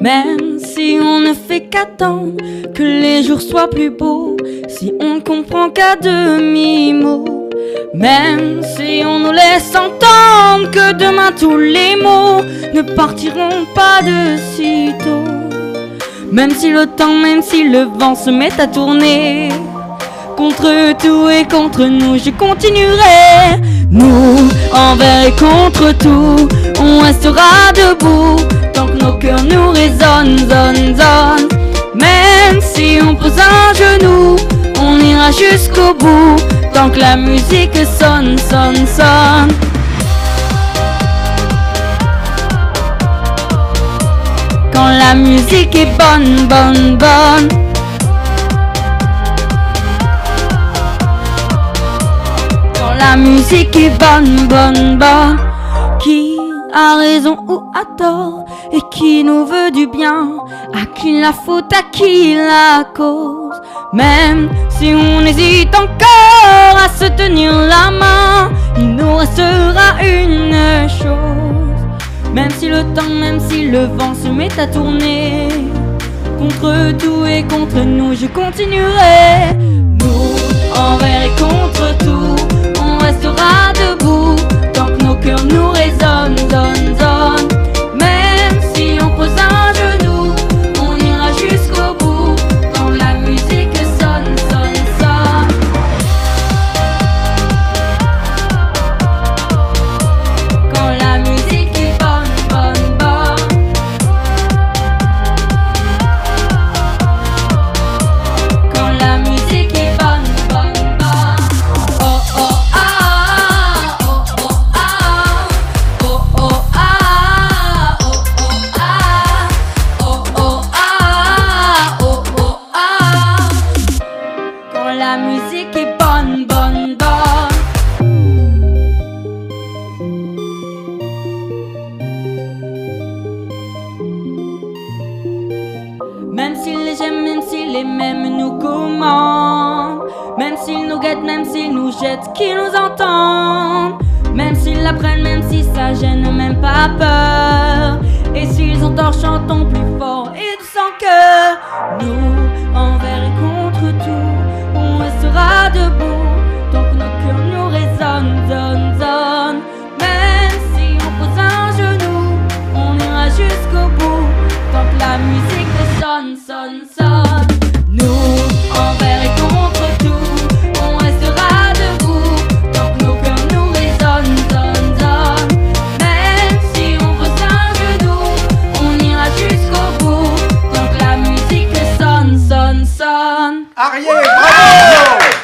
Même si on ne fait qu'attendre que les jours soient plus beaux, si on ne comprend qu'à demi-mot, même si on nous laisse entendre que demain tous les mots ne partiront pas de sitôt, même si le temps, même si le vent se met à tourner. Contre tout et contre nous, je continuerai. Nous, envers et contre tout, on restera debout cœurs nous résonnent, zone, zone. Même si on pose un genou, on ira jusqu'au bout tant que la musique sonne, sonne, sonne. Quand la musique est bonne, bonne, bonne. Quand la musique est bonne, bonne, bonne. Qui a raison ou a tort et qui nous veut du bien À qui la faute, à qui la cause. Même si on hésite encore à se tenir la main Il nous restera une chose. Même si le temps, même si le vent se met à tourner Contre tout et contre nous, je continuerai. Nous, envers et contre tout, on restera même s'ils les mêmes nous commandent Même s'ils nous guettent, même s'ils nous jettent, qu'ils nous entendent Même s'ils l'apprennent, même si ça gêne, même pas peur. Et s'ils ont tort, chantons plus fort et de sans cœur. Nous, Sonne Ariel, bravo